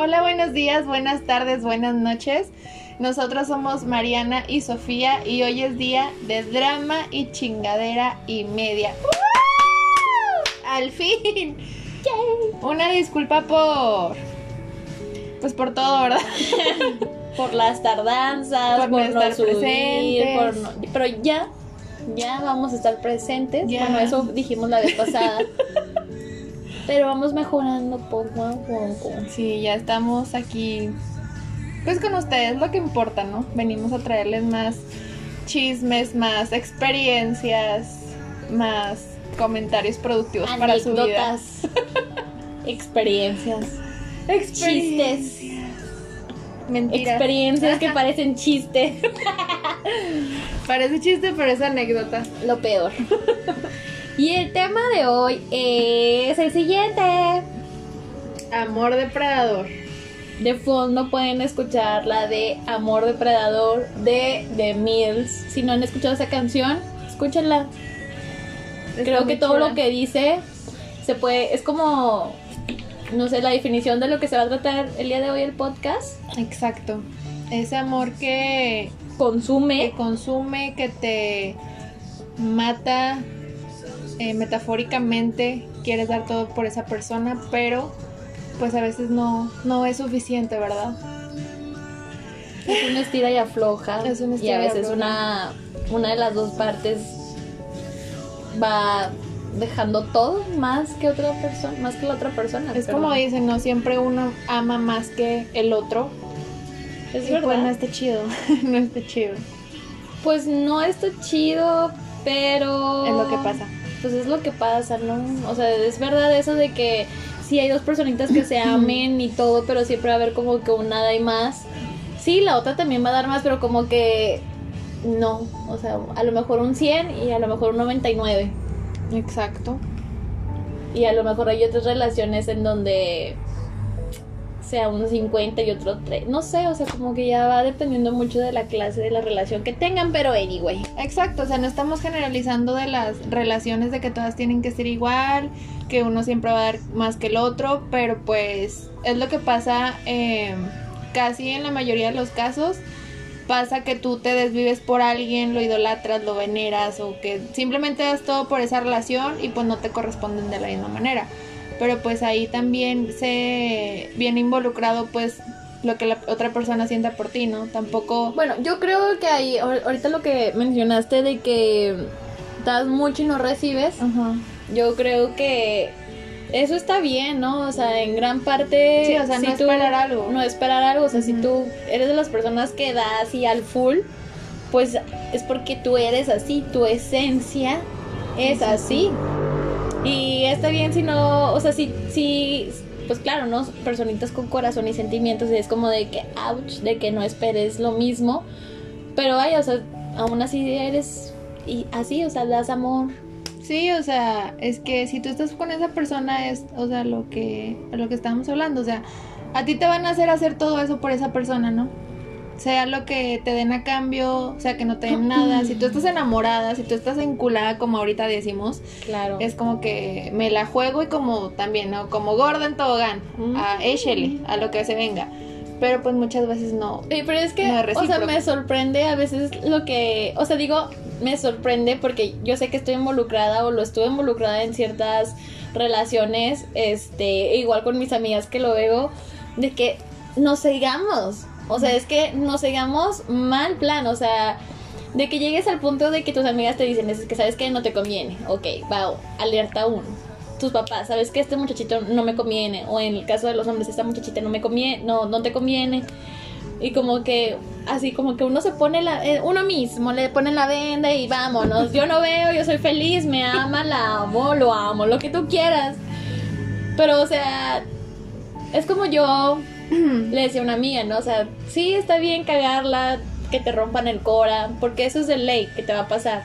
Hola, buenos días, buenas tardes, buenas noches. Nosotros somos Mariana y Sofía y hoy es día de drama y chingadera y media. Al fin. Una disculpa por pues por todo, ¿verdad? por las tardanzas, Por por, no no estar subir, presentes. por no- pero ya, ya vamos a estar presentes. Ya. Bueno, eso dijimos la vez pasada. pero vamos mejorando poco a poco. Sí, ya estamos aquí pues con ustedes, lo que importa, ¿no? Venimos a traerles más chismes, más experiencias, más comentarios productivos para su vida. Experiencias, Experiencias. Mentiras. experiencias que parecen chiste. Parece chiste, pero es anécdota. Lo peor. y el tema de hoy es el siguiente. Amor depredador. De fondo pueden escuchar la de Amor Depredador de The Mills. Si no han escuchado esa canción, escúchenla. Creo que todo lo que dice se puede. Es como. No sé, la definición de lo que se va a tratar el día de hoy el podcast. Exacto. Ese amor que, que Consume. consume, que te mata eh, metafóricamente, quieres dar todo por esa persona, pero pues a veces no, no es suficiente, ¿verdad? Es una estira y afloja. Es una y estira a y veces afloja. una, una de las dos partes va dejando todo más que otra persona, más que la otra persona. Es pero como dicen, no siempre uno ama más que el otro. es Y pues no verdad. está chido, no está chido. Pues no está chido, pero Es lo que pasa. Pues es lo que pasa, ¿no? O sea, es verdad eso de que sí hay dos personitas que se amen y todo, pero siempre va a haber como que un nada y más. Sí, la otra también va a dar más, pero como que no, o sea, a lo mejor un 100 y a lo mejor un 99. Exacto. Y a lo mejor hay otras relaciones en donde sea un 50 y otro 3. No sé, o sea, como que ya va dependiendo mucho de la clase de la relación que tengan, pero anyway. Exacto, o sea, no estamos generalizando de las relaciones de que todas tienen que ser igual, que uno siempre va a dar más que el otro, pero pues es lo que pasa eh, casi en la mayoría de los casos. Pasa que tú te desvives por alguien, lo idolatras, lo veneras o que simplemente das todo por esa relación y pues no te corresponden de la misma manera. Pero pues ahí también se viene involucrado pues lo que la otra persona sienta por ti, ¿no? Tampoco... Bueno, yo creo que ahí, ahor- ahorita lo que mencionaste de que das mucho y no recibes, yo creo que eso está bien, ¿no? O sea, en gran parte... Sí, o sea, no esperar algo. No esperar algo, o sea, si tú eres de las personas que das y al full, pues es porque tú eres así, tu esencia es así. Y está bien si no, o sea, si, si, pues claro, ¿no? Personitas con corazón y sentimientos, y es como de que, ouch, de que no esperes lo mismo. Pero vaya, o sea, aún así eres y así, o sea, das amor. Sí, o sea, es que si tú estás con esa persona es, o sea, lo que, lo que estábamos hablando, o sea, a ti te van a hacer hacer todo eso por esa persona, ¿no? Sea lo que te den a cambio, sea que no te den nada, si tú estás enamorada, si tú estás enculada, como ahorita decimos, Claro. es como que me la juego y como también, ¿no? Como gorda en tobogán, Mm. a échele, a lo que se venga. Pero pues muchas veces no. Sí, pero es que, No es o sea, me sorprende a veces lo que, o sea, digo, me sorprende porque yo sé que estoy involucrada o lo estuve involucrada en ciertas relaciones, este, igual con mis amigas que lo veo, de que nos sigamos, o sea, es que nos sigamos mal plan, o sea, de que llegues al punto de que tus amigas te dicen, es que sabes que no te conviene, ok, va, alerta uno. Tus papás, sabes que este muchachito no me conviene, o en el caso de los hombres, esta muchachita no me conviene, no, no te conviene. Y como que, así como que uno se pone la, eh, uno mismo le pone la venda y vámonos. Yo no veo, yo soy feliz, me ama, la amo, lo amo, lo que tú quieras. Pero, o sea, es como yo le decía a una amiga, ¿no? O sea, sí está bien cagarla, que te rompan el cora, porque eso es de ley que te va a pasar.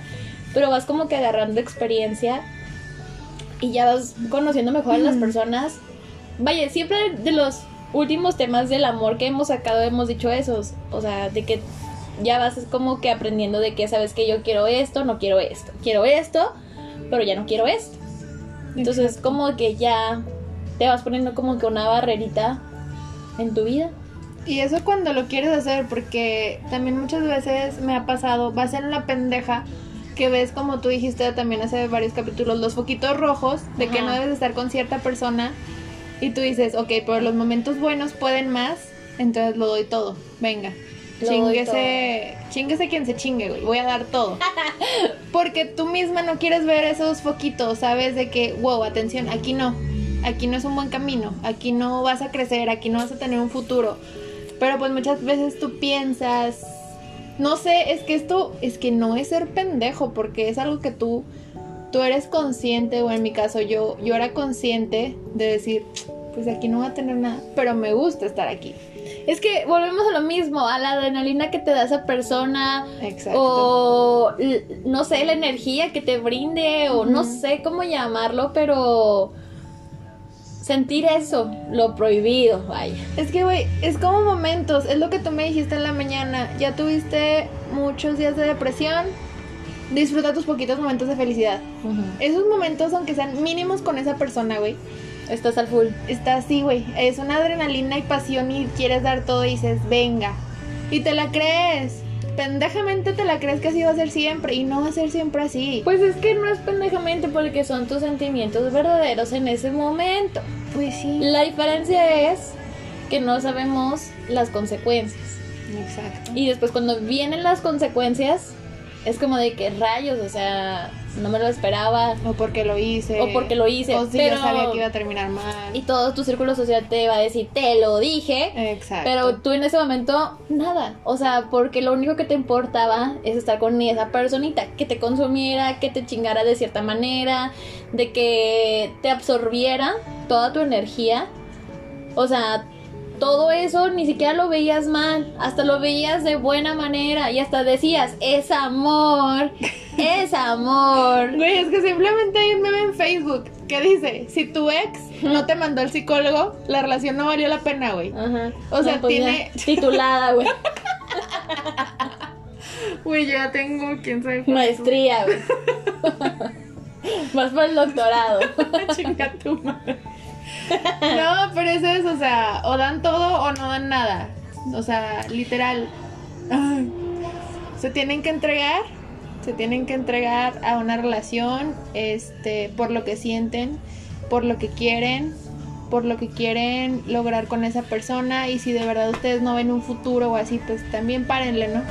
Pero vas como que agarrando experiencia y ya vas conociendo mejor a las personas. Vaya, siempre de los últimos temas del amor que hemos sacado hemos dicho esos. O sea, de que ya vas como que aprendiendo de que sabes que yo quiero esto, no quiero esto. Quiero esto, pero ya no quiero esto. Entonces como que ya te vas poniendo como que una barrerita en tu vida. Y eso cuando lo quieres hacer, porque también muchas veces me ha pasado, vas en la pendeja que ves como tú dijiste también hace varios capítulos, los foquitos rojos de que no debes de estar con cierta persona y tú dices, ok, pero los momentos buenos pueden más, entonces lo doy todo, venga. Lo Chinguese, chinguese quien se chingue, güey, voy a dar todo. Porque tú misma no quieres ver esos foquitos, ¿sabes? De que, wow, atención, aquí no, aquí no es un buen camino, aquí no vas a crecer, aquí no vas a tener un futuro. Pero pues muchas veces tú piensas, no sé, es que esto es que no es ser pendejo, porque es algo que tú tú eres consciente, o en mi caso yo yo era consciente de decir, pues aquí no voy a tener nada, pero me gusta estar aquí. Es que volvemos a lo mismo, a la adrenalina que te da esa persona, Exacto. o no sé, la energía que te brinde, o no sé cómo llamarlo, pero sentir eso, lo prohibido, vaya. Es que, güey, es como momentos, es lo que tú me dijiste en la mañana, ya tuviste muchos días de depresión, disfruta tus poquitos momentos de felicidad. Esos momentos, aunque sean mínimos con esa persona, güey, Estás al full. está así, güey. Es una adrenalina y pasión y quieres dar todo y dices, venga. Y te la crees. Pendejamente te la crees que así va a ser siempre y no va a ser siempre así. Pues es que no es pendejamente porque son tus sentimientos verdaderos en ese momento. Pues sí. La diferencia es que no sabemos las consecuencias. Exacto. Y después cuando vienen las consecuencias, es como de que rayos, o sea, no me lo esperaba. O porque lo hice. O porque lo hice, O si pero- yo sabía que iba a terminar mal. Y todo tu círculo social te va a decir, te lo dije. Exacto. Pero tú en ese momento, nada. O sea, porque lo único que te importaba es estar con esa personita, que te consumiera, que te chingara de cierta manera, de que te absorbiera toda tu energía. O sea, todo eso ni siquiera lo veías mal, hasta lo veías de buena manera y hasta decías, es amor, es amor. Güey, es que simplemente hay un meme en Facebook que dice, si tu ex no te mandó al psicólogo, la relación no valió la pena, güey. Ajá. O sea, pues ya, tiene- titulada, güey. Güey, yo ya tengo, quién sabe. Maestría, güey. Vas por el doctorado. Chinga tu madre. No, pero eso es, o sea, o dan todo o no dan nada. O sea, literal. Se tienen que entregar, se tienen que entregar a una relación, este, por lo que sienten, por lo que quieren, por lo que quieren lograr con esa persona y si de verdad ustedes no ven un futuro o así, pues también párenle, ¿no?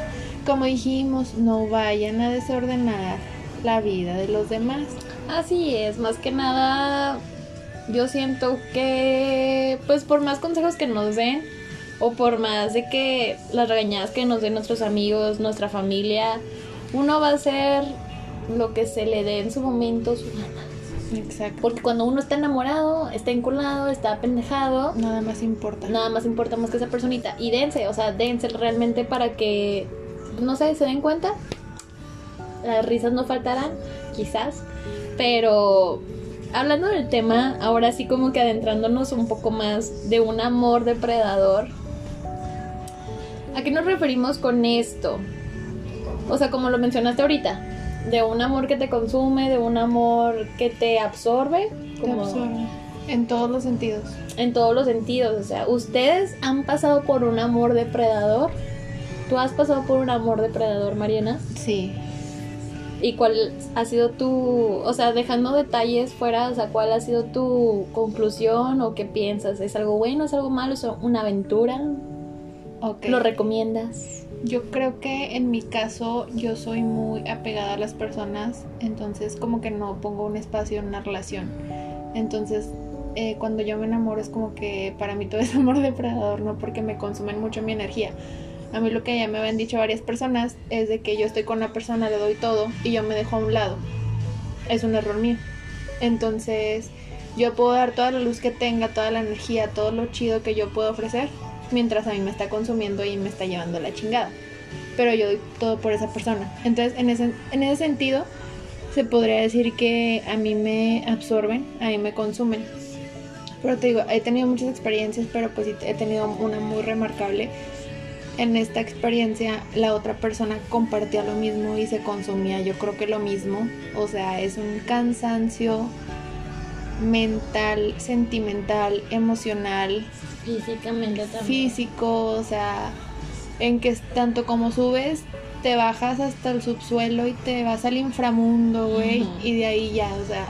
Como dijimos, no vayan a desordenar la vida de los demás. Así es, más que nada, yo siento que, pues por más consejos que nos den, o por más de que las regañadas que nos den nuestros amigos, nuestra familia, uno va a hacer lo que se le dé en su momento su gana. Exacto. Porque cuando uno está enamorado, está enculado, está pendejado, Nada más importa. nada más importa más que esa personita. Y dense, o sea, dense realmente para que, no sé, se den cuenta. Las risas no faltarán, quizás. Pero hablando del tema, ahora sí como que adentrándonos un poco más de un amor depredador. ¿A qué nos referimos con esto? O sea, como lo mencionaste ahorita, de un amor que te consume, de un amor que te absorbe. Te Como absorbe. En todos los sentidos. en todos los sentidos. O sea, ustedes han pasado por un amor depredador. ¿Tú has pasado por un amor depredador, Mariana? Sí. ¿Y cuál ha sido tu, o sea, dejando detalles fuera, o sea, cuál ha sido tu conclusión o qué piensas? ¿Es algo bueno, es algo malo, es una aventura? ¿Lo recomiendas? Yo creo que en mi caso yo soy muy apegada a las personas, entonces como que no pongo un espacio en una relación. Entonces eh, cuando yo me enamoro es como que para mí todo es amor depredador, ¿no? Porque me consumen mucho mi energía. A mí lo que ya me habían dicho varias personas es de que yo estoy con una persona, le doy todo y yo me dejo a un lado. Es un error mío. Entonces yo puedo dar toda la luz que tenga, toda la energía, todo lo chido que yo puedo ofrecer, mientras a mí me está consumiendo y me está llevando la chingada. Pero yo doy todo por esa persona. Entonces, en ese, en ese sentido, se podría decir que a mí me absorben, a mí me consumen. Pero te digo, he tenido muchas experiencias, pero pues he tenido una muy remarcable. En esta experiencia, la otra persona compartía lo mismo y se consumía, yo creo que lo mismo. O sea, es un cansancio mental, sentimental, emocional, Físicamente también. físico, o sea, en que tanto como subes, te bajas hasta el subsuelo y te vas al inframundo, güey, y de ahí ya, o sea,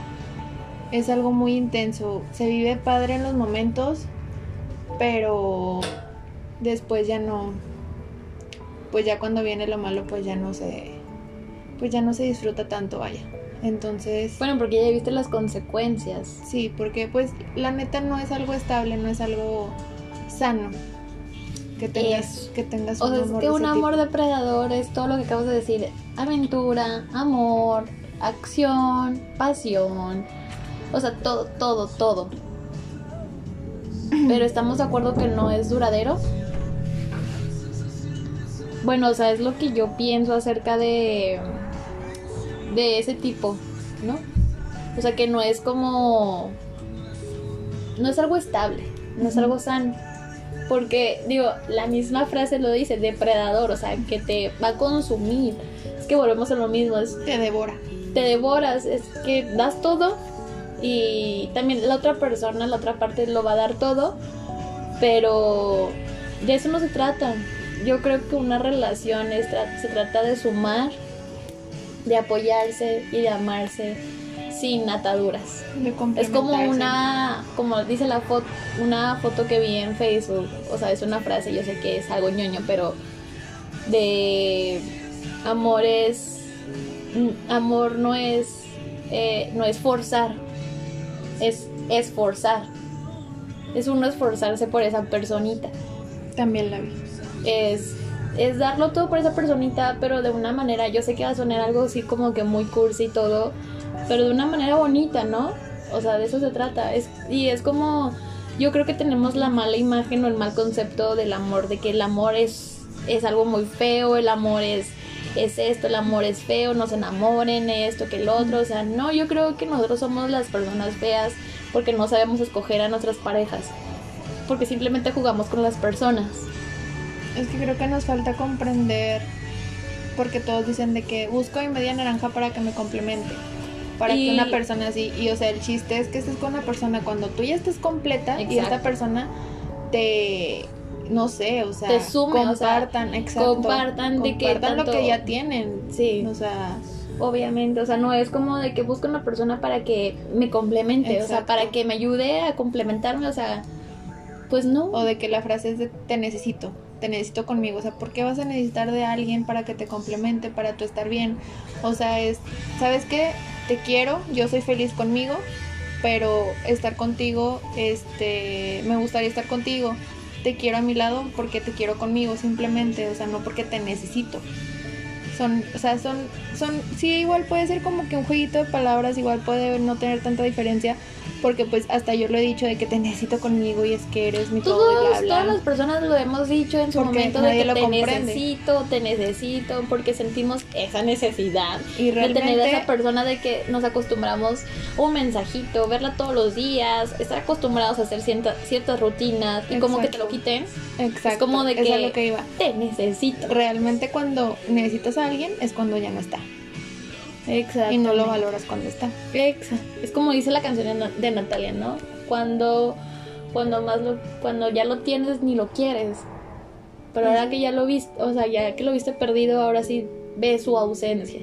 es algo muy intenso. Se vive padre en los momentos, pero después ya no, pues ya cuando viene lo malo, pues ya no se, pues ya no se disfruta tanto, vaya. Entonces, Bueno, porque ya viste las consecuencias. Sí, porque pues la neta no es algo estable, no es algo sano. Que tengas, que tengas O sea, es amor que de un amor tipo. depredador es todo lo que acabas de decir. Aventura, amor, acción, pasión. O sea, todo, todo, todo. Pero estamos de acuerdo que no es duradero. Bueno, o sea, es lo que yo pienso acerca de de ese tipo, ¿no? O sea, que no es como no es algo estable, no es algo sano. Porque, digo, la misma frase lo dice, depredador, o sea, que te va a consumir. Es que volvemos a lo mismo, es Te devora. te devoras, es que das todo y también la otra persona, la otra parte lo va a dar todo, pero de eso no se trata. Yo creo que una relación es se trata de sumar, de apoyarse y de amarse sin ataduras. De Es como una, como dice la foto, una foto que vi en Facebook, o sea, es una frase, yo sé que es algo ñoño, pero de amor es, mm, amor no es, eh, no es forzar, es esforzar, es uno esforzarse por esa personita, También la vi. Es, es darlo todo por esa personita, pero de una manera, yo sé que va a sonar algo así como que muy cursi y todo, pero de una manera bonita, ¿no? O sea, de eso se trata. Es, y es como, yo creo que tenemos la mala imagen o el mal concepto del amor, de que el amor es, es algo muy feo, el amor es, es esto, el amor es feo, no se enamoren, esto, que el otro. O sea, no, yo creo que nosotros somos las personas feas porque no sabemos escoger a nuestras parejas. Porque simplemente jugamos con las personas. Es que creo que nos falta comprender. Porque todos dicen de que busco mi media naranja para que me complemente. Para Y- que una persona así. Y o sea, el chiste es que estés con una persona cuando tú ya estés completa y esta persona te. No sé, o sea, Te sume, o sea, compartan, exacto. compartan de que compartan lo tanto- que ya tienen. Sí. O sea, Obviamente, o sea, no es como de que busco una persona para que me complemente, o sea, para que me ayude a complementarme, o sea, pues no. O de que la frase es de te necesito, te necesito conmigo. O sea, ¿por qué vas a necesitar de alguien para que te complemente, para tú estar bien? O sea, es, ¿sabes qué? Te quiero, yo soy feliz conmigo, pero estar contigo, este, me gustaría estar contigo. Te quiero a mi lado porque te quiero conmigo, simplemente, o sea, no porque te necesito. Son, o sea, son, son, sí, igual puede ser como que un jueguito de palabras, igual puede no tener tanta diferencia, porque pues hasta yo lo he dicho de que te necesito conmigo y es que eres mi todo Todos, todas las personas lo hemos dicho en su Porque momento de que lo te comprende. necesito, te necesito, porque sentimos esa necesidad Y de tener a esa persona de que nos acostumbramos un mensajito, verla todos los días, estar acostumbrados a hacer cierta- ciertas rutinas y como que te lo Exacto. quiten, exacto, es como de es que- lo que iba. te necesito. Realmente cuando necesitas a alguien es cuando ya no está. Exacto. Y no lo valoras cuando está. Exa. Es como dice la canción de Na- de Natalia, ¿no? Cuando, cuando más lo, cuando ya lo tienes ni lo quieres. Pero ahora que ya lo viste, o sea, ya que lo viste perdido, ahora sí ves su ausencia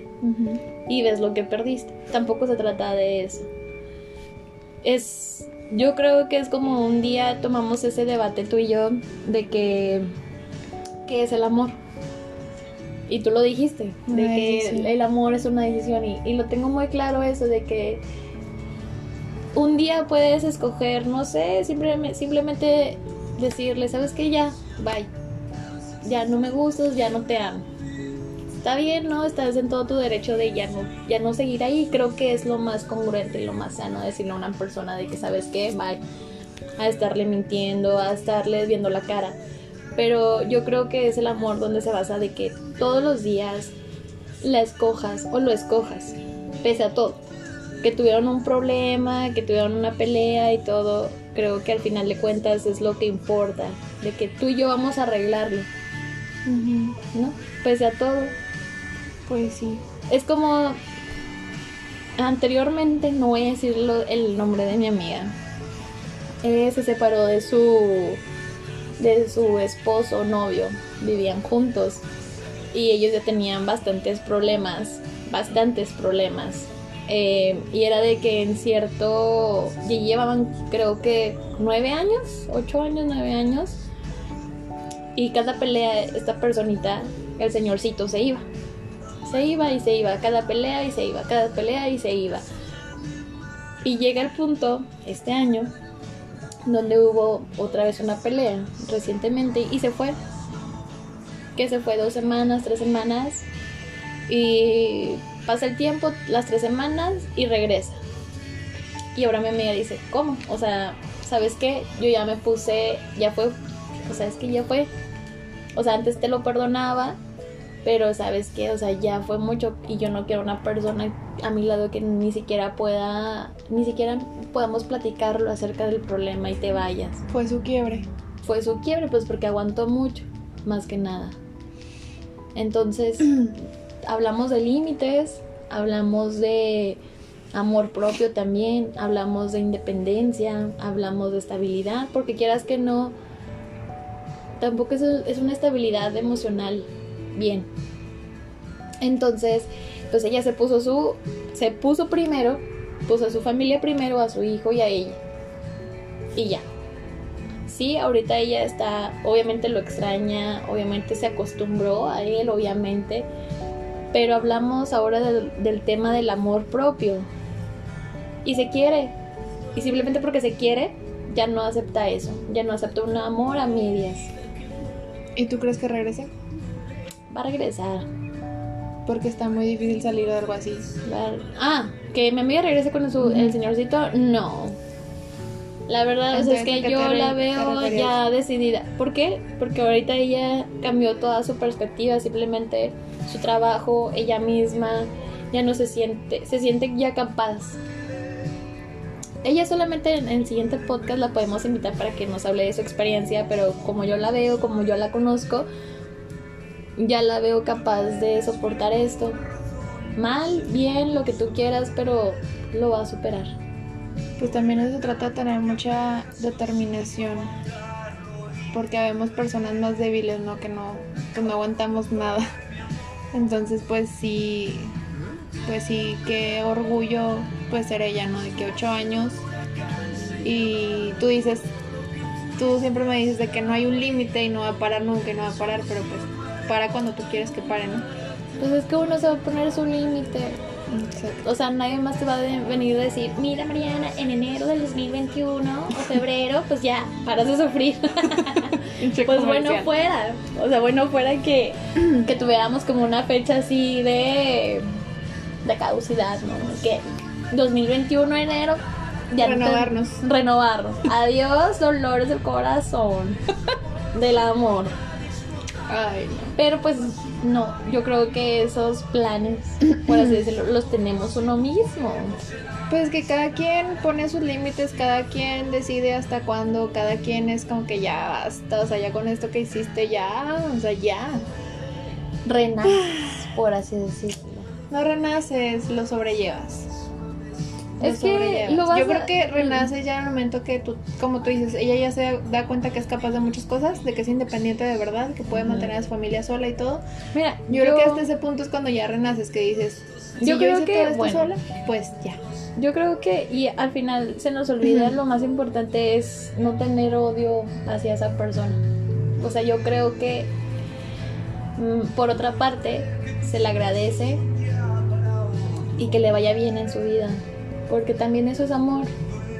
y ves lo que perdiste. Tampoco se trata de eso. Es, yo creo que es como un día tomamos ese debate tú y yo de que, ¿qué es el amor? Y tú lo dijiste, de Una que decisión. el amor es una decisión y, y lo tengo muy claro eso, de que un día puedes escoger, no sé, simplemente, simplemente decirle, ¿sabes qué? Ya, bye. Ya no me gustas, ya no te amo. Está bien, ¿no? Estás en todo tu derecho de ya no, ya no seguir ahí. Creo que es lo más congruente y lo más sano decirle a una persona de que, ¿sabes qué? Bye. A estarle mintiendo, a estarle viendo la cara. Pero yo creo que es el amor donde se basa de que todos los días la escojas o lo escojas, pese a todo. Que tuvieron un problema, que tuvieron una pelea y todo, creo que al final de cuentas es lo que importa, de que tú y yo vamos a arreglarlo, ¿no? Pese a todo. Pues sí. Es como anteriormente, no voy a decir el nombre de mi amiga. Eh, se separó de su de su esposo, novio, vivían juntos y ellos ya tenían bastantes problemas, bastantes problemas. Eh, y era de que en cierto, ya llevaban creo que nueve años, ocho años, nueve años. Y cada pelea, esta personita, el señorcito se iba. Se iba y se iba, cada pelea y se iba, cada pelea y se iba. Y llega el punto, este año, donde hubo otra vez una pelea recientemente y se fue. Que se fue dos semanas, tres semanas. Y pasa el tiempo, las tres semanas y regresa. Y ahora mi amiga dice, ¿cómo? O sea, ¿sabes qué? Yo ya me puse, ya fue, o sea, es que ya fue. O sea, antes te lo perdonaba, pero sabes qué, o sea, ya fue mucho y yo no quiero una persona a mi lado que ni siquiera pueda, ni siquiera podamos platicarlo acerca del problema y te vayas. Fue su quiebre. Fue su quiebre, pues porque aguantó mucho, más que nada. Entonces, hablamos de límites, hablamos de amor propio también, hablamos de independencia, hablamos de estabilidad, porque quieras que no, tampoco es, es una estabilidad emocional bien. Entonces, pues ella se puso su, se puso primero, puso a su familia primero, a su hijo y a ella. Y ya. Sí, ahorita ella está, obviamente lo extraña, obviamente se acostumbró a él, obviamente. Pero hablamos ahora del, del tema del amor propio. Y se quiere. Y simplemente porque se quiere, ya no acepta eso. Ya no acepta un amor a medias. ¿Y tú crees que regrese? Va a regresar. Porque está muy difícil salir de algo así. Va- Ah, que mi amiga regrese con su, el señorcito, no. La verdad es que ¿a qué yo re- la veo ya decidida. ¿Por qué? Porque ahorita ella cambió toda su perspectiva, simplemente su trabajo, ella misma, ya no se siente, se siente ya capaz. Ella solamente en el siguiente podcast la podemos invitar para que nos hable de su experiencia, pero como yo la veo, como yo la conozco, ya la veo capaz de soportar esto. Mal, bien, lo que tú quieras, pero lo va a superar. Pues también se trata de tener mucha determinación. Porque habemos personas más débiles, ¿no? Que no, que no aguantamos nada. Entonces, pues sí, pues sí, qué orgullo pues ser ella, ¿no? De que ocho años. Y tú dices, tú siempre me dices de que no hay un límite y no va a parar nunca no va a parar, pero pues para cuando tú quieres que pare, ¿no? Pues es que uno se va a poner su límite. Exacto. O sea, nadie más te va a venir a decir, mira Mariana, en enero del 2021 o febrero, pues ya, paras de sufrir. pues bueno fuera. O sea, bueno fuera que, que tuviéramos como una fecha así de, de caducidad, ¿no? Que 2021 enero ya Renovarnos. renovarnos. Adiós, dolores del corazón. del amor. Ay, no. Pero pues no, yo creo que esos planes, por así decirlo, los tenemos uno mismo. Pues que cada quien pone sus límites, cada quien decide hasta cuándo, cada quien es como que ya basta, o sea, ya con esto que hiciste, ya, o sea, ya. Renaces, por así decirlo. No renaces, lo sobrellevas. Es que sobrellevas. lo vas Yo a- creo que renaces ya en el momento que tú, como tú dices, ella ya se da cuenta que es capaz de muchas cosas, de que es independiente de verdad, que puede mantener a su familia sola y todo. Mira, Yo, creo que hasta ese punto es cuando ya renaces, que dices, si Yo yo, creo hice que, todo esto bueno. sola, pues ya. Yo creo que, y al final se nos olvida lo más importante es no tener odio hacia esa persona. O sea, yo creo que, mm, por otra parte, se le agradece y que le vaya bien en su vida. Porque también eso es amor.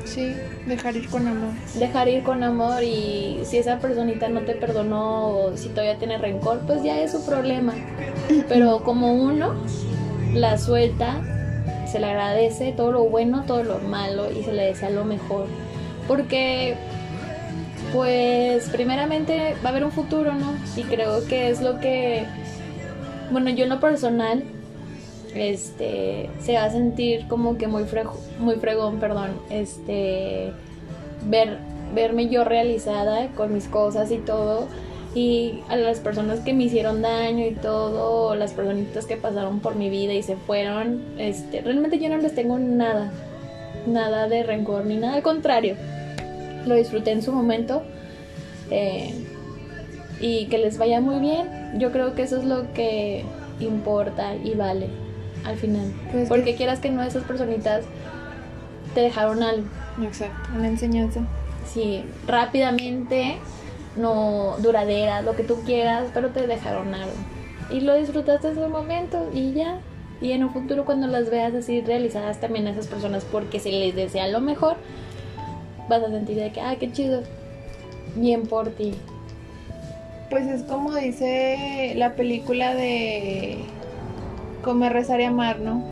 Sí, dejar ir con amor. Dejar ir con amor y si esa personita no te perdonó o si todavía tiene rencor, pues ya es su problema. Pero como uno la suelta, se le agradece todo lo bueno, todo lo malo y se le desea lo mejor. Porque, pues, primeramente va a haber un futuro, ¿no? Y creo que es lo que, bueno, yo en lo personal, este, se va a sentir como que muy, frego- muy fregón, perdón, este, ver, verme yo realizada con mis cosas y todo. Y a las personas que me hicieron daño y todo, las personitas que pasaron por mi vida y se fueron, este, realmente yo no les tengo nada, nada de rencor ni nada, al contrario, lo disfruté en su momento. eh, y que les vaya muy bien. Yo creo que eso es lo que importa y vale al final. Pues que- Porque quieras que no, esas personitas te dejaron algo. Exacto, una enseñanza. Sí, rápidamente, no duradera, lo que tú quieras, pero te dejaron algo. Y lo disfrutaste en su momento y ya. Y en un futuro cuando las veas así realizadas también a esas personas porque se les desea lo mejor, vas a sentir de que, ah, qué chido. Bien por ti. Pues es como dice la película de Comer, rezar y amar, ¿no?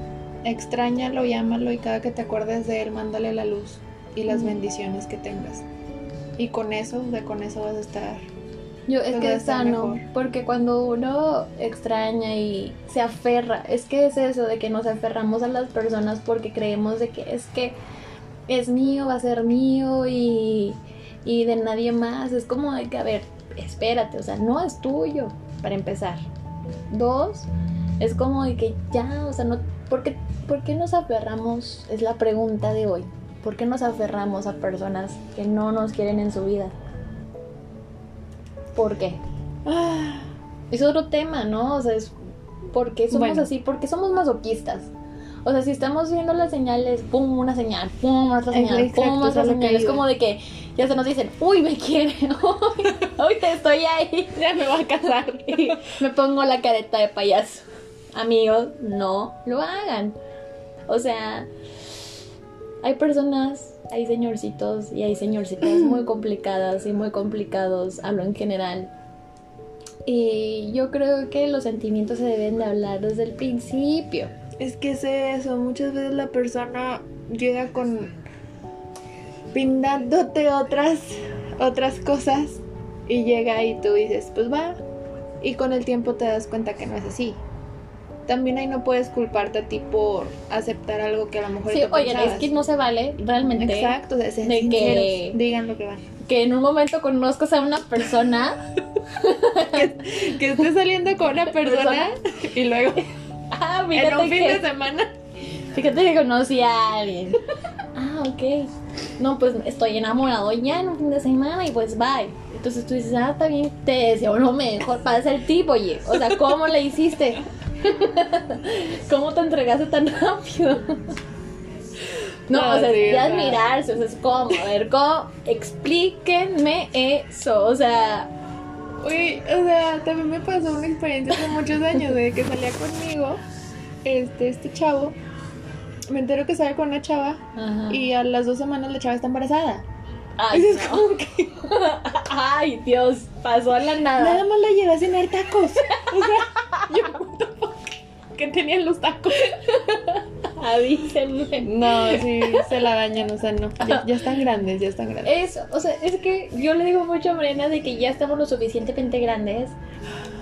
Extrañalo y ámalo y cada que te acuerdes de él, mándale la luz y las bendiciones que tengas. Y con eso, de con eso vas a estar. Yo, es que es sano, mejor. porque cuando uno extraña y se aferra, es que es eso de que nos aferramos a las personas porque creemos de que es que es mío, va a ser mío y, y de nadie más. Es como de que, a ver, espérate, o sea, no es tuyo, para empezar. Dos, es como de que ya, o sea, no, ¿por qué, por qué nos aferramos? Es la pregunta de hoy. ¿Por qué nos aferramos a personas que no nos quieren en su vida? ¿Por qué? Ah, Es otro tema, ¿no? O sea, es ¿por qué somos Bueno. así? Porque somos masoquistas. O sea, si estamos viendo las señales, pum, una señal, pum, otra señal, Exacto, pum, otra señal. Es como de que ya se nos dicen, uy, me quiere, uy, uy, estoy ahí, ya me va a casar. y me pongo la careta de payaso. Amigos, no lo hagan. O sea, hay personas, hay señorcitos y hay señorcitas muy complicadas y muy complicados, hablo en general. Y yo creo que los sentimientos se deben de hablar desde el principio. Es que es eso, muchas veces la persona llega con pintándote otras otras cosas y llega y tú dices, pues va. Y con el tiempo te das cuenta que no es así. También ahí no puedes culparte a ti por aceptar algo que a lo mejor Sí, oye, es pensabas. que no se vale realmente Exacto, o sea, sean de que- digan lo que van. que en un momento conozcas a una persona. Que estés saliendo con una persona y luego ah, en un fin que- de semana Fíjate que conocí a alguien. Ah, ok. No, pues estoy enamorado ya en un fin de semana y pues bye. Entonces tú dices, ah, está bien, te deseo lo mejor para ser tipo, oye. O sea, ¿cómo le hiciste? ¿Cómo te entregaste tan rápido? No, No, o sea, de admirarse, o sea, es como, a ver, ¿cómo? Explíquenme eso, o sea, Uy, o sea, también me pasó una experiencia hace muchos años de que salía conmigo este, este chavo. Me entero que sale con una chava ajá. y a las dos semanas la chava está embarazada. Ay, es no. como que Ay, Dios, pasó a la nada. nada más la llevé a cenar tacos. O sea, yo, ¿qué tenían los tacos? Avísenme. No, sí, se la dañan, o sea, no. Ya, ya están grandes, ya están grandes. Eso, o sea, es que yo le digo mucho a Morena de que ya estamos lo suficientemente grandes.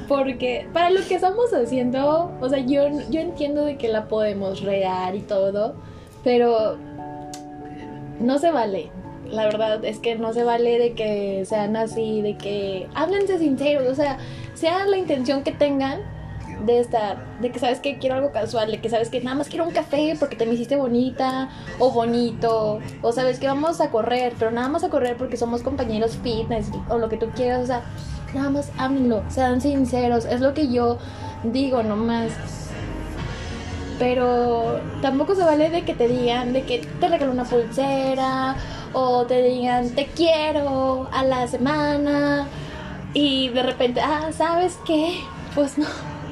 Porque para lo que estamos haciendo, o sea, yo, yo entiendo de que la podemos regar y todo, pero no se vale. La verdad es que no se vale de que sean así, de que háblense sinceros, o sea, sea la intención que tengan de estar, de que sabes que quiero algo casual, de que sabes que nada más quiero un café porque te me hiciste bonita o bonito, o sabes que vamos a correr, pero nada más a correr porque somos compañeros fitness o lo que tú quieras, o sea, nada más háblenlo, sean sinceros, es lo que yo digo nomás. Pero tampoco se vale de que te digan de que te regaló una pulsera o te digan te quiero a la semana y de repente, ah, ¿sabes qué? Pues no,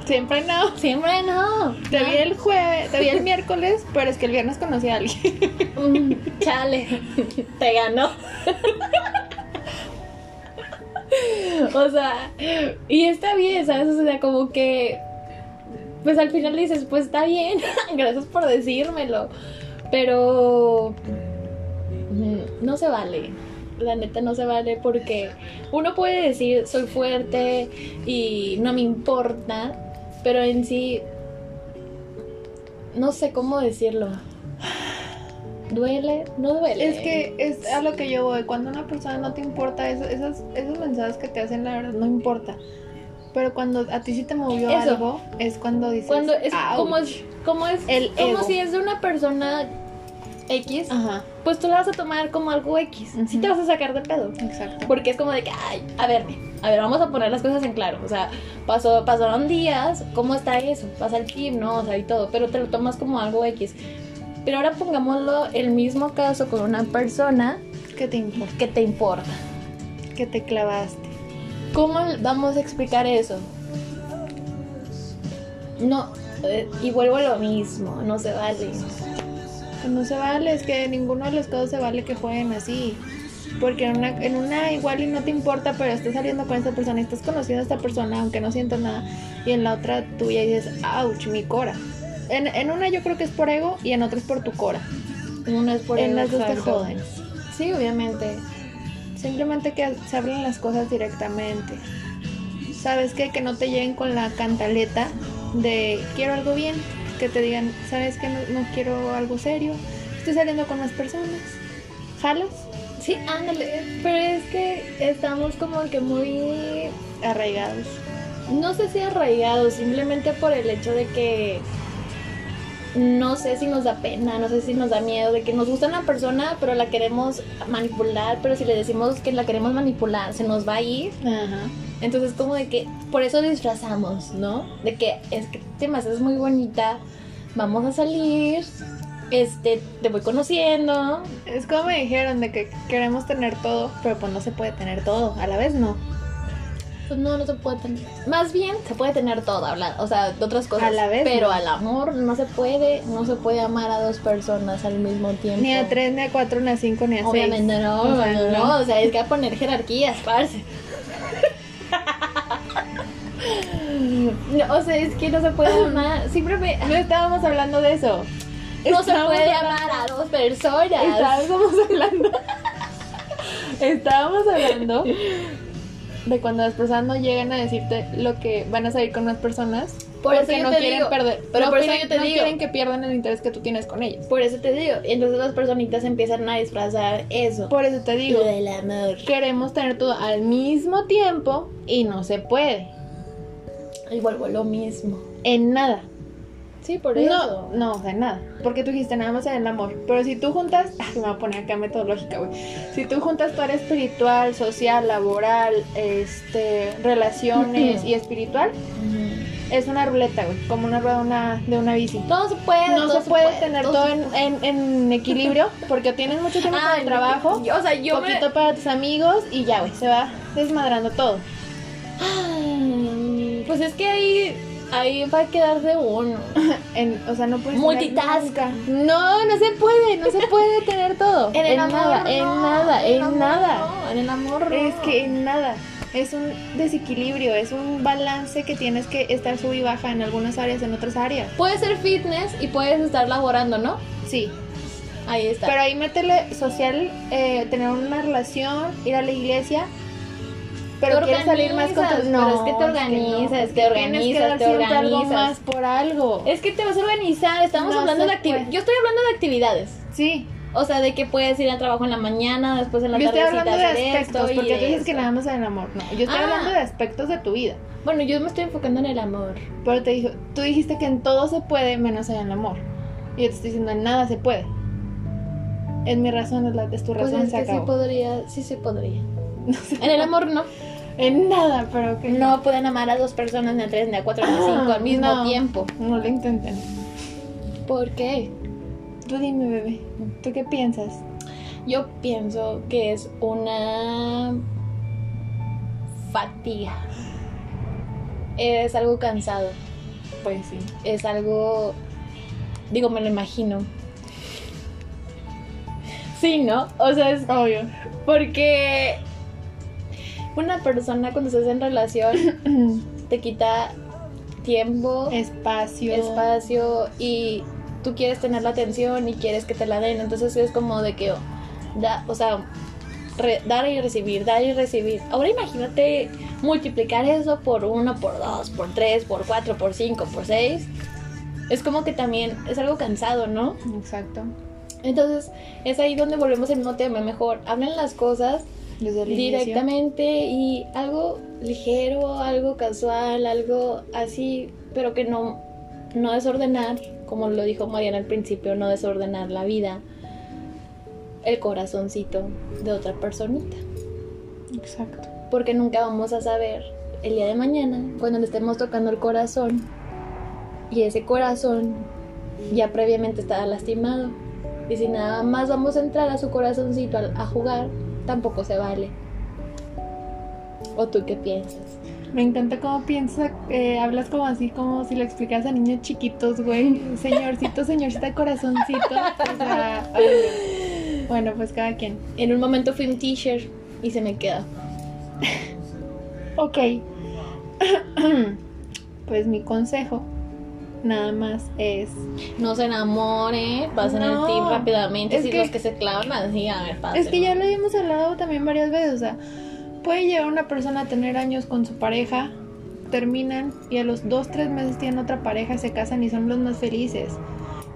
Siempre no. siempre no. Te vi el jueves, te vi el miércoles, pero es que el viernes conocí a alguien. Mm, chale, te ganó. o sea, y está bien, ¿sabes? O sea, como que, pues al final dices, pues está bien, gracias por decírmelo, pero mm, no se vale. La neta no se vale porque uno puede decir soy fuerte y no me importa, pero en sí no sé cómo decirlo. ¿Duele? No duele. Es que es a lo que yo voy. Cuando una persona no te importa, eso- esas, esos mensajes que te hacen, la verdad, no importa. Pero cuando a ti sí te movió Eso. algo, es cuando dices. Cuando es como es como es El como ego. si es de una persona X, Ajá, pues tú la vas a tomar como algo X. Sí te vas a sacar de pedo. exacto. Porque es como de que, ay, a ver, A ver, vamos a poner las cosas en claro. O sea, pasó, pasaron días, ¿cómo está eso? Pasa el team, ¿no? O sea, y todo, pero te lo tomas como algo X. Pero ahora pongámoslo el mismo caso con una persona ¿Qué te importa? que te importa. Que te clavaste. ¿Cómo vamos a explicar eso? No, eh, y vuelvo a lo mismo, no se vale. Pues no se vale, es que ninguno de los casos se vale que jueguen así. Porque en una, en una igual y no te importa, pero estás saliendo con esta persona y estás conociendo a esta persona, aunque no sientas nada. Y en la otra tuya dices, ouch, mi cora. En, en una yo creo que es por ego y en otra es por tu cora. Uno es por en ego, las dos te joden. Sí, obviamente. Simplemente que se hablen las cosas directamente. ¿Sabes qué? Que no te lleguen con la cantaleta de quiero algo bien. Que te digan, ¿sabes qué? No, no quiero algo serio. Estoy saliendo con más personas. ¿Jalas? Sí, ándale. Pero es que estamos como que muy Arraigados. no sé si arraigados, simplemente por el hecho de que no sé si nos da pena, no sé si nos da miedo, de que nos gusta una persona, pero la queremos manipular, pero si le decimos que la queremos manipular, se nos va a ir. Ajá. Entonces como de que por eso disfrazamos, ¿no? De que es que te me haces muy bonita, vamos a salir, este, te voy conociendo. Es como me dijeron de que queremos tener todo, pero pues no se puede tener todo. A la vez no. Pues no, no se puede tener. Más bien se puede tener todo, hablar, o sea, de otras cosas. A la vez, Pero ¿no? al amor no se puede, no se puede amar a dos personas al mismo tiempo. Ni a tres, ni a cuatro, ni a cinco, ni a Obviamente seis. no, O sea, no, no. o sea, es que que poner jerarquías, parce. No, o sea, es que no se puede amar. Siempre me. No estábamos hablando de eso. No se puede amar a dos personas. Estábamos hablando. Estábamos hablando de cuando las personas no llegan a decirte lo que van a salir con más personas. Por eso porque no quieren digo, perder. pero no por eso quieren- yo te no digo. quieren que pierdan el interés que tú tienes con ellos. Por eso te digo. Y entonces las personitas empiezan a disfrazar eso. Por eso te digo. Lo del amor. Queremos tener todo al mismo tiempo y no se puede. Y vuelvo lo mismo. En nada. Sí, por No, eso. no, o sea, nada. Porque tú dijiste nada más en el amor. Pero si tú juntas, ah, me voy a poner acá metodológica, güey. Si tú juntas tu área espiritual, social, laboral, este, relaciones y espiritual, es una ruleta, güey. Como una rueda de una, de una bici. Todo se puede. No todo se puede tener todo en, en- en equilibrio porque tienes mucho tiempo para el trabajo, yo- o sea, yo me- poquito para tus amigos y ya, güey, se va desmadrando todo. Pues es que ahí, ahí va a quedar de uno. En- o sea, no puedes Multitask. No, no se puede, no se puede tener todo. En el amor, nada, no, en nada, en amor nada. no, en el amor no. Es que en nada. Es un desequilibrio, es un balance que tienes que estar sub y baja en algunas áreas, en otras áreas. Puedes ser fitness y puedes estar laborando, ¿no? Sí, Ahí está. pero ahí métele social, eh, tener una relación, ir a la iglesia. Pero quieres salir más con tu... organizas, pero es que te organizas, Tienes que organizas, dar te organizas. más por algo. Es que te vas a organizar, estamos No hablando de actividades. Yo estoy hablando de actividades. Sí, O sea, de que puedes ir al trabajo en la mañana, después en la yo estoy tardecita hablando de aspectos, esto porque tú dices que nada más en el amor. No, yo estoy Ah. hablando de aspectos de tu vida. Bueno, yo me estoy enfocando en el amor. Pero te dijo, tú dijiste que en todo se puede menos en el amor. Y yo te estoy diciendo en nada se puede. Es mi razón, es, la, es tu Pues razón, es se que sí acabó. podría, sí se podría. En el amor no. En nada, pero que No pueden amar a dos personas, ni a tres, ni a cuatro, ni a cinco al mismo No. tiempo. No lo intenten. ¿Por qué? Tú dime, bebé. ¿Tú qué piensas? Yo pienso que es una fatiga. Es algo cansado. Pues sí. Es algo. Digo, me lo imagino. Sí, ¿no? O sea, es Obvio. porque una persona cuando estás en relación te quita tiempo, Espacio. espacio y tú quieres tener la atención y quieres que te la den. Entonces es como de que, da, o sea, re- dar y recibir, dar y recibir. Ahora imagínate multiplicar eso por uno, por dos, por tres, por cuatro, por cinco, por seis. Es como que también es algo cansado, ¿no? Exacto. Entonces es ahí donde volvemos al mismo tema. Mejor hablen las cosas Desde el inicio. directamente y algo ligero, algo casual, algo así, pero que no, no desordenar, como lo dijo Mariana al principio, no desordenar la vida, el corazoncito de otra personita. Exacto. porque nunca vamos a saber el día de mañana cuando le estemos tocando el corazón y ese corazón ya previamente estaba lastimado. Y si nada más vamos a entrar a su corazoncito a, a jugar, tampoco se vale. ¿O tú qué piensas? Me encanta cómo piensas, eh, hablas como así, como si le explicas a niños chiquitos, güey. Señorcito, señorcita, corazoncito. O sea, ay, bueno, pues cada quien. En un momento fui un t-shirt y se me queda. Ok. pues mi consejo nada más es No se enamore, pasen el tip rápidamente. es Si que- los que se clavan así, a ver, Es que ya pásenlo. lo habíamos hablado también varias veces, o sea, puede llegar una persona a tener años con su pareja, terminan y a los dos, tres meses tienen otra pareja, se casan y son los más felices.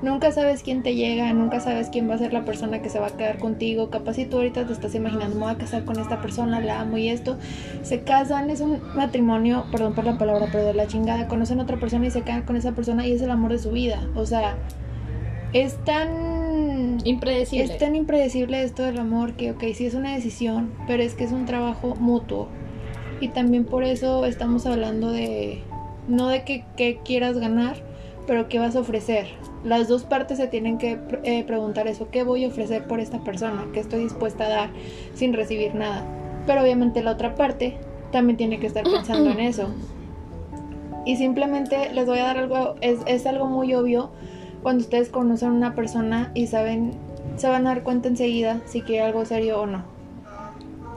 Nunca sabes quién te llega, nunca sabes quién va a ser la persona que se va a quedar contigo. Capaz si tú ahorita te estás imaginando, me voy a casar con esta persona, la amo y esto. Se casan, es un matrimonio, perdón por la palabra, pero de la chingada. Conocen a otra persona y se quedan con esa persona y es el amor de su vida. O sea, es tan Impredecible. es tan impredecible esto del amor que, ok, sí es una decisión, pero es que es un trabajo mutuo. Y también por eso estamos hablando de, no de que, que quieras ganar, pero qué vas a ofrecer. Las dos partes se tienen que eh, preguntar eso, ¿qué voy a ofrecer por esta persona? ¿Qué estoy dispuesta a dar sin recibir nada? Pero obviamente la otra parte también tiene que estar pensando en eso. Y simplemente les voy a dar algo, es, es algo muy obvio cuando ustedes conocen una persona y saben, se van a dar cuenta enseguida si quiere algo serio o no.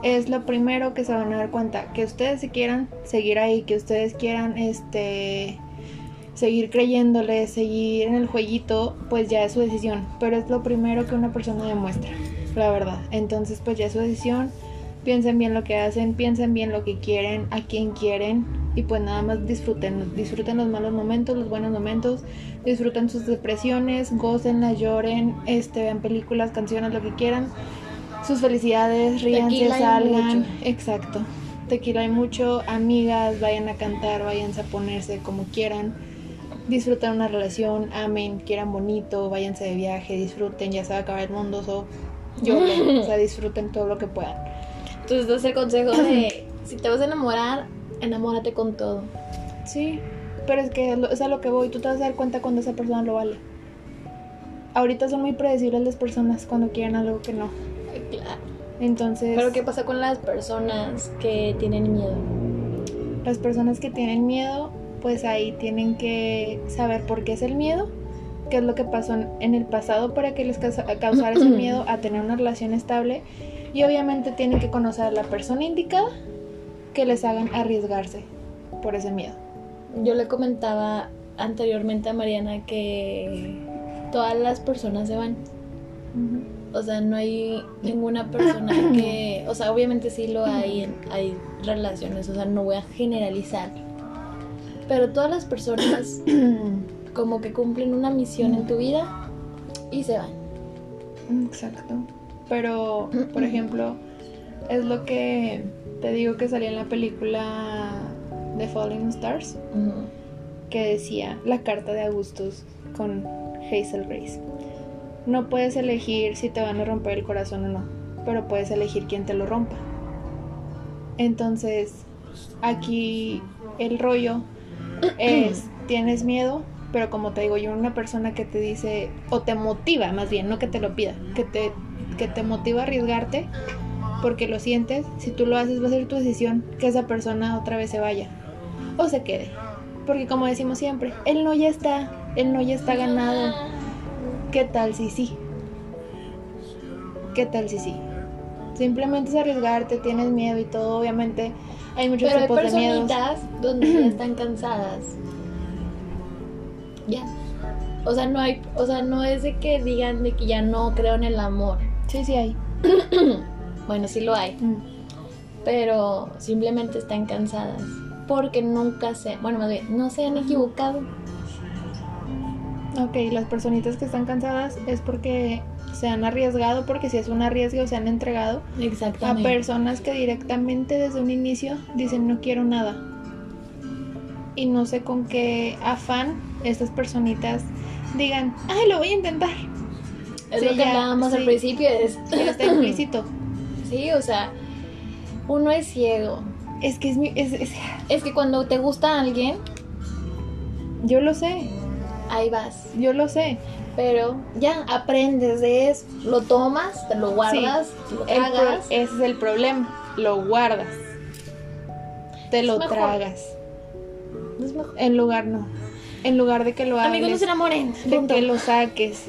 Es lo primero que se van a dar cuenta, que ustedes si quieran seguir ahí, que ustedes quieran este seguir creyéndole, seguir en el jueguito, pues ya es su decisión, pero es lo primero que una persona demuestra, la verdad. Entonces, pues ya es su decisión. Piensen bien lo que hacen, piensen bien lo que quieren, a quién quieren y pues nada más disfruten, disfruten los malos momentos, los buenos momentos, disfruten sus depresiones, gócenlas, lloren, este, vean películas, canciones, lo que quieran, sus felicidades, ríanse, salgan, mucho. exacto. Tequila hay mucho, amigas, vayan a cantar, váyanse a ponerse como quieran, disfruten una relación, amen, quieran bonito, váyanse de viaje, disfruten, ya se va a acabar el mundo, so, lloren, o sea, disfruten todo lo que puedan. Entonces, das el consejo de: si te vas a enamorar, enamórate con todo. Sí, pero es que es a lo que voy, tú te vas a dar cuenta cuando esa persona lo vale. Ahorita son muy predecibles las personas cuando quieren algo que no. Claro. Entonces, Pero, ¿qué pasa con las personas que tienen miedo? las personas que tienen miedo, pues ahí tienen que saber por qué es el miedo, qué es lo que pasó en- el pasado para que les causa- causara ese miedo a tener una relación estable y obviamente tienen que conocer a la persona indicada que les hagan arriesgarse por ese miedo. Yo le comentaba anteriormente a Mariana que todas las personas se van. O sea, no hay ninguna persona que, o sea, obviamente sí lo hay, en- hay relaciones, o sea, no voy a generalizar. Pero todas las personas como que cumplen una misión en tu vida y se van. Exacto. Pero, por ejemplo, es lo que te digo que salía en la película The Falling Stars, que decía la carta de Augustus con Hazel Grace. No puedes elegir si te van a romper el corazón o no, pero puedes elegir quién te lo rompa. Entonces, aquí el rollo es, tienes miedo, pero como te digo, yo una persona que te dice, o te motiva más bien, no que te lo pida, que te, que te motiva a arriesgarte, porque lo sientes, si tú lo haces va a ser tu decisión que esa persona otra vez se vaya o se quede. Porque como decimos siempre, el no ya está, el no ya está ganado. ¿Qué tal si sí? ¿Qué tal si sí? Simplemente es arriesgarte, tienes miedo y todo, obviamente hay muchos Pero hay tipos de miedos. personitas donde ya están cansadas. Ya. O sea, no hay, o sea, no es de que digan de que ya no creo en el amor. Sí, sí hay. Bueno, sí lo hay, Mm. pero simplemente están cansadas porque nunca se, bueno, más bien, no se han equivocado. Ok, las personitas que están cansadas es porque se han arriesgado, porque si es un arriesgue o se han entregado a personas que directamente desde un inicio dicen no quiero nada. Y no sé con qué afán estas personitas digan, ay, lo voy a intentar. es Sí, lo que ya, hablábamos al principio, es está implícito. Sí, o sea, uno es ciego Es que es mi. Es, es- Es que cuando te gusta alguien, yo lo sé, ahí vas. yo lo sé. Pero ya aprendes de eso. Lo tomas, te lo guardas, lo El pro- tragas. ese es el problema. Lo guardas. Te lo mejor. tragas. Es mejor. En lugar no. En lugar de que lo hables. Amigos, no se enamoren. de punto. que lo saques.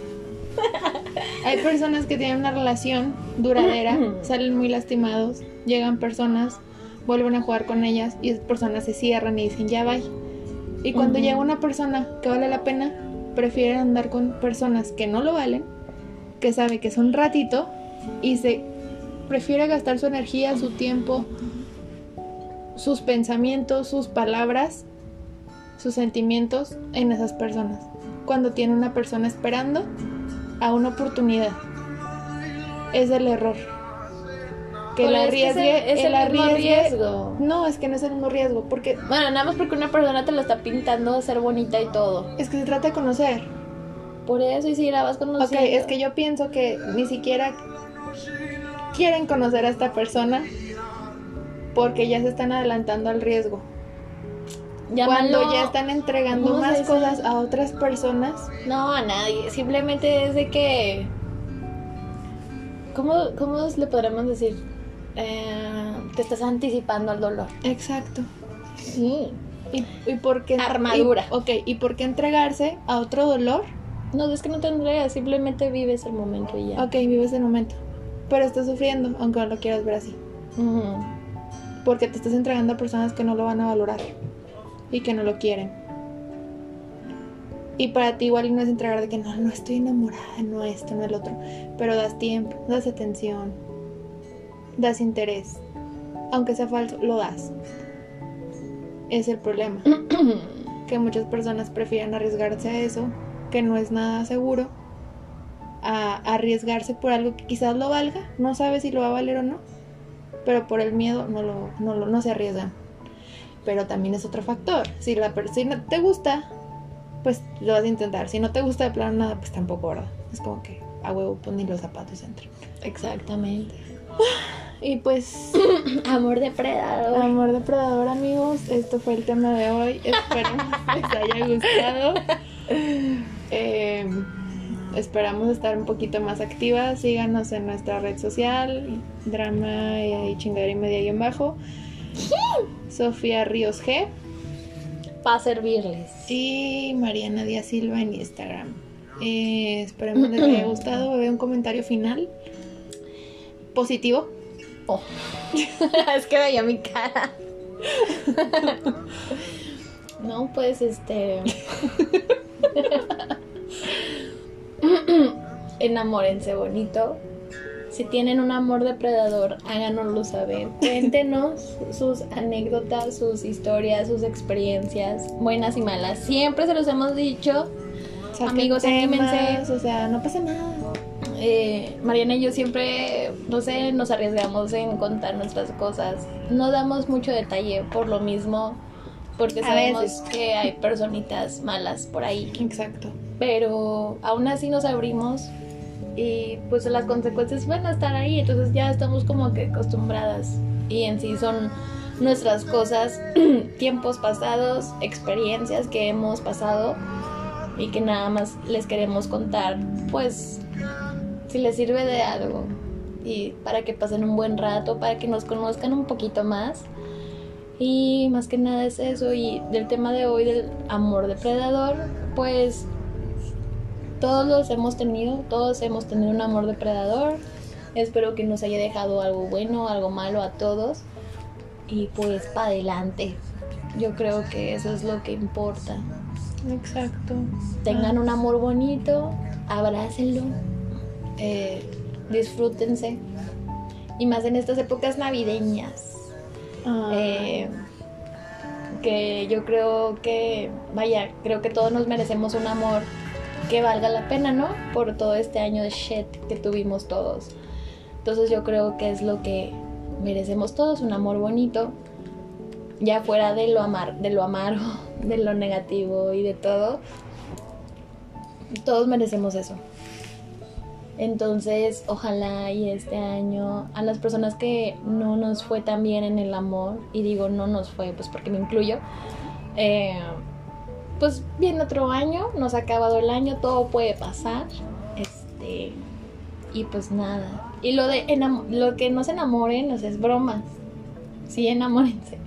Hay personas que tienen una relación duradera, salen muy lastimados, llegan personas, vuelven a jugar con ellas y esas personas se cierran y dicen ya bye. Y cuando llega una persona que vale la pena, prefieren andar con personas que no lo valen, que sabe que es un ratito y se prefiere gastar su energía, su tiempo, sus pensamientos, sus palabras, sus sentimientos en esas personas. Cuando tiene una persona esperando a una oportunidad. Es el error. Que el- arriesgue, es el el arriesgue- riesgo. No, es que no es el mismo riesgo, porque Bueno, nada más porque una persona te lo está pintando de ser bonita y todo. es que se trata de conocer. Por eso, y si la vas Ok, conociendo. es que yo pienso que ni siquiera quieren conocer a esta persona porque ya se están adelantando al riesgo. Llámalo- Cuando ya están entregando ¿cómo se más cosas a otras personas, No, a nadie. Simplemente es de que. ¿Cómo, cómo le podremos decir? Eh, te estás anticipando al dolor. exacto. Sí. ¿Y, y por qué? Armadura. y- ok, ¿y por qué entregarse a otro dolor? No, es que no te entregas, simplemente vives el momento y ya. Ok, vives el momento. Pero estás sufriendo, aunque no lo quieras ver así. Porque te estás entregando a personas que no lo van a valorar y que no lo quieren. Y para ti igual no es entregar de que no, no estoy enamorada, no esto, no el otro. Pero das tiempo, das atención, das interés. Aunque sea falso, lo das. Es el problema. que muchas personas prefieren arriesgarse a eso, que no es nada seguro, a arriesgarse por algo que quizás lo valga, no sabes si lo va a valer o no, pero por el miedo no, lo, no, lo- no se arriesgan. Pero también es otro factor, si la persona te gusta, pues lo vas a intentar, si no te gusta de plano nada, pues tampoco, ¿verdad? Es como que a huevo ponen los zapatos dentro. Exactamente. Y pues Amor depredador. Amor depredador, amigos. Esto fue el tema de hoy. Espero les haya gustado. Eh, esperamos estar un poquito más activas. Síganos en nuestra red social, drama y chingadera y media y en bajo. Sofía Ríos G Para servirles. y Mariana Díaz Silva en Instagram. Eh, esperemos les haya gustado. Veo un comentario final positivo. Oh. es que veía mi cara. no, pues este. Enamórense bonito. Si tienen un amor depredador, háganoslo saber. Cuéntenos sus anécdotas, sus historias, sus experiencias, buenas y malas. Siempre se los hemos dicho. Amigos, anímense. O sea, no pasa nada. Eh, Mariana y yo siempre, no sé, nos arriesgamos en contar nuestras cosas. No damos mucho detalle por lo mismo, porque sabemos que hay personitas malas por ahí. Exacto. Pero aún así nos abrimos y pues las consecuencias van a estar ahí, entonces ya estamos como que acostumbradas. Y en sí son nuestras cosas, tiempos pasados, experiencias que hemos pasado y que nada más les queremos contar, pues si les sirve de algo y para que pasen un buen rato, para que nos conozcan un poquito más. Y más que nada es eso. Y del tema de hoy del amor depredador, pues todos los hemos tenido, todos hemos tenido un amor depredador. Espero que nos haya dejado algo bueno, algo malo a todos. Y pues para adelante. Yo creo que eso es lo que importa. Exacto. Tengan un amor bonito, abrácenlo, eh, disfrútense. Y más en estas épocas navideñas. Ah, Eh, que yo creo que, vaya, creo que todos nos merecemos un amor que valga la pena, ¿no? Por todo este año de shit que tuvimos todos. Entonces yo creo que es lo que merecemos todos, un amor bonito, ya fuera de lo amar, de lo amargo, de lo negativo y de todo. Todos merecemos eso. Entonces, ojalá y este año a las personas que no nos fue tan bien en el amor, y digo no nos fue, pues porque me incluyo, eh, pues bien otro año, nos ha acabado el año, todo puede pasar, este, y pues nada. Y lo de lo que no se enamoren, o sea, es bromas. Sí, enamórense.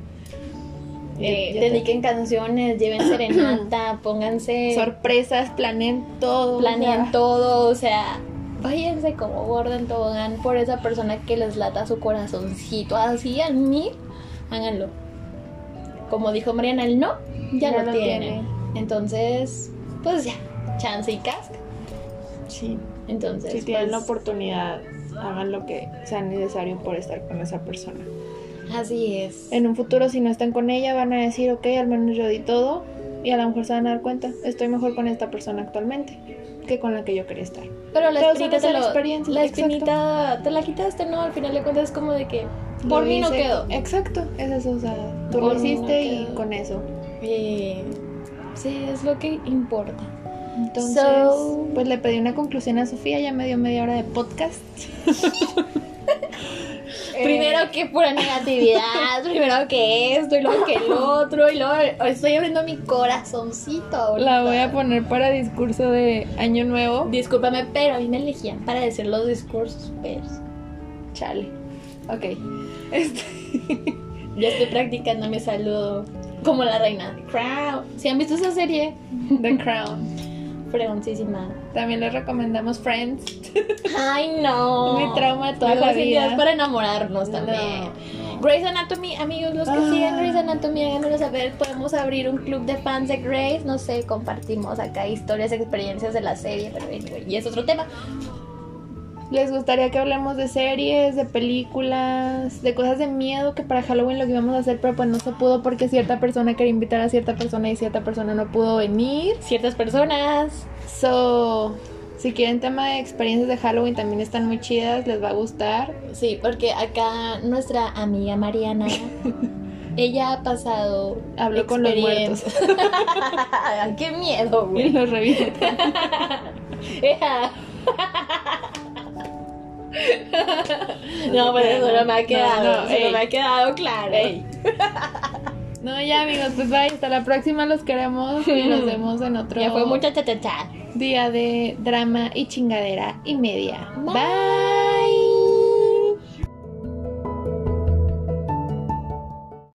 Eh, Ya- ya te- dediquen canciones, lleven serenata, pónganse Sorpresas, planeen todo. planeen o sea, todo, o sea, váyanse como gorda en tobogán por esa persona que les lata su corazoncito así al mil, háganlo. Como dijo Mariana, el no, ya, Ya lo, lo tienen. tiene. Entonces, pues ya, chance y casca. Sí, Entonces, si tienen la pues, oportunidad, hagan lo que sea necesario por estar con esa persona. así es. En un futuro, si no están con ella, van a decir, ok, al menos yo di todo. Y a lo mejor se van a dar cuenta, estoy mejor con esta persona actualmente que con la que yo quería estar. Pero la espinita, te, lo- experiencias, la espinita te la quitaste, ¿no? Al final de cuentas es como de que por Lo mí no quedó. Exacto, es eso, o sea, tú Por lo no hiciste y con eso. Eh, sí, es lo que importa. Entonces, So- pues le pedí una conclusión a Sofía, ya me dio media hora de podcast. Eh, Primero que pura negatividad, primero que esto y luego que el otro y luego estoy abriendo mi corazoncito ahorita. la voy a poner para discurso de Año Nuevo. Discúlpame, pero a mí me elegían para decir los discursos, pero Chale. Ok. Este, ya estoy practicando mi saludo como la reina. Crown. Si han visto esa serie, The Crown. fregoncísima. También les recomendamos Friends. Ay, no. Mi trauma de toda la vida. para enamorarnos también. No. Grey's Anatomy, amigos, los que Ah. siguen Grey's Anatomy, háganos saber, podemos abrir un club de fans de Grey's, no sé, compartimos acá historias, experiencias de la serie, pero anyway, y es otro tema. ¿Les gustaría que hablemos de series, de películas, de cosas de miedo que para Halloween lo que íbamos a hacer, pero pues no se pudo porque cierta persona quería invitar a cierta persona y cierta persona no pudo venir? Ciertas personas, So, si quieren tema de experiencias de Halloween también están muy chidas, les va a gustar. sí, porque acá nuestra amiga Mariana, ella ha pasado Habló con los experiencias. ¡Qué miedo, Y güey! los reviso. Ea. No, pues eso no me ha quedado, no, eso no me ha quedado claro. Ey. No, ya amigos, pues bye, hasta la próxima los queremos y nos vemos en otro Ya fue mucha cha cha cha. día de drama y chingadera y media. Bye. bye.